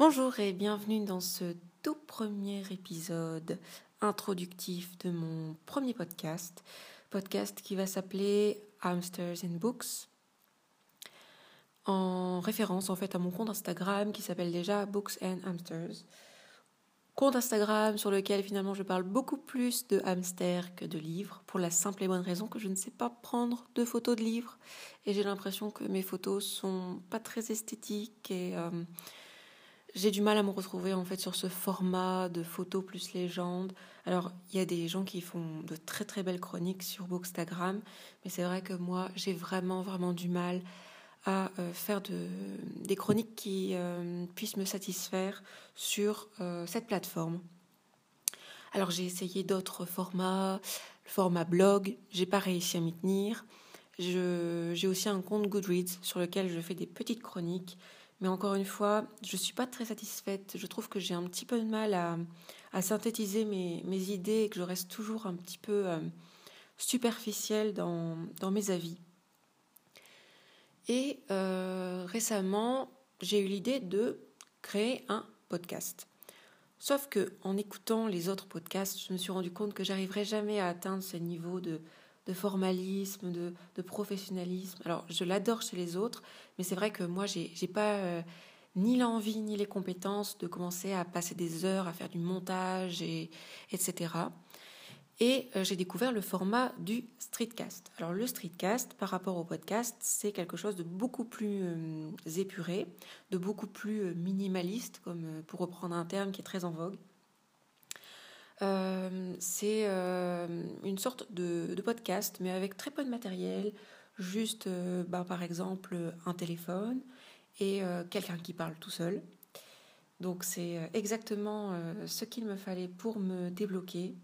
Bonjour et bienvenue dans ce tout premier épisode introductif de mon premier podcast, podcast qui va s'appeler Hamsters and Books, en référence en fait à mon compte Instagram qui s'appelle déjà Books and Hamsters. Compte Instagram sur lequel finalement je parle beaucoup plus de hamsters que de livres, pour la simple et bonne raison que je ne sais pas prendre de photos de livres. Et j'ai l'impression que mes photos sont pas très esthétiques et euh, j'ai du mal à me retrouver en fait sur ce format de photos plus légende. Alors, il y a des gens qui font de très très belles chroniques sur Bookstagram, mais c'est vrai que moi, j'ai vraiment vraiment du mal à euh, faire de, des chroniques qui euh, puissent me satisfaire sur euh, cette plateforme. Alors, j'ai essayé d'autres formats, le format blog, j'ai pas réussi à m'y tenir. J'ai aussi un compte Goodreads sur lequel je fais des petites chroniques mais encore une fois, je ne suis pas très satisfaite. Je trouve que j'ai un petit peu de mal à, synthétiser mes, idées et que je reste toujours un petit peu euh, superficielle dans, dans, mes avis. Et euh, récemment, j'ai eu l'idée de créer un podcast. Sauf que en écoutant les autres podcasts, je me suis rendu compte que j'arriverais jamais à atteindre ce niveau de, de formalisme, de, professionnalisme. Alors, je l'adore chez les autres, mais c'est vrai que moi, j'ai pas euh, ni l'envie ni les compétences de commencer à passer des heures à faire du montage, et, etc. Et euh, j'ai découvert le format du streetcast. Alors, le streetcast, par rapport au podcast, c'est quelque chose de beaucoup plus euh, épuré, de beaucoup plus minimaliste, comme pour reprendre un terme qui est très en vogue. C'est une sorte de, podcast, mais avec très peu de matériel, juste euh, bah, par exemple un téléphone et quelqu'un qui parle tout seul. Donc c'est exactement ce qu'il me fallait pour me débloquer.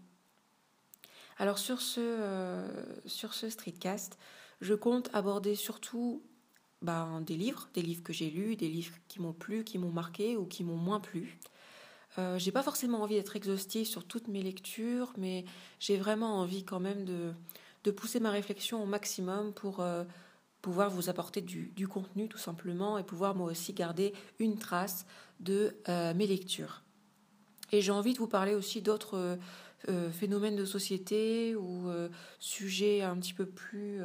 Alors sur ce, sur ce streetcast, je compte aborder surtout bah, des livres, des livres que j'ai lus, des livres qui m'ont plu, qui m'ont marqué ou qui m'ont moins plu. Euh, j'ai pas forcément envie d'être exhaustive sur toutes mes lectures, mais j'ai vraiment envie quand même de, de, pousser ma réflexion au maximum pour euh, pouvoir vous apporter du, du, contenu tout simplement et pouvoir moi aussi garder une trace de euh, mes lectures. Et j'ai envie de vous parler aussi d'autres phénomènes de société ou sujets un petit peu plus,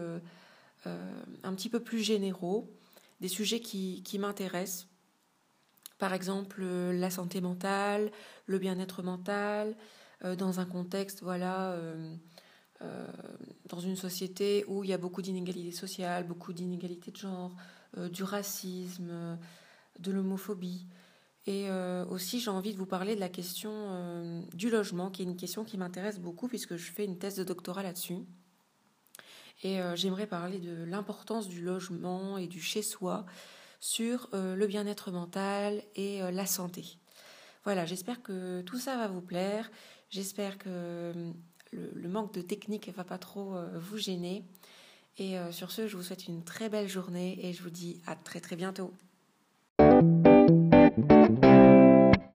un petit peu plus généraux, des sujets qui, qui m'intéressent par exemple euh, la santé mentale, le bien-être mental, euh, dans un contexte, voilà, euh, dans une société où il y a beaucoup d'inégalités sociales, beaucoup d'inégalités de genre, du racisme, de l'homophobie. Et aussi, j'ai envie de vous parler de la question du logement, qui est une question qui m'intéresse beaucoup puisque je fais une thèse de doctorat là-dessus. Et j'aimerais parler de l'importance du logement et du chez-soi sur euh, le bien-être mental et euh, la santé. Voilà, j'espère que tout ça va vous plaire. J'espère que euh, le, manque de technique ne va pas trop vous gêner. Et sur ce, je vous souhaite une très belle journée et je vous dis à très très bientôt.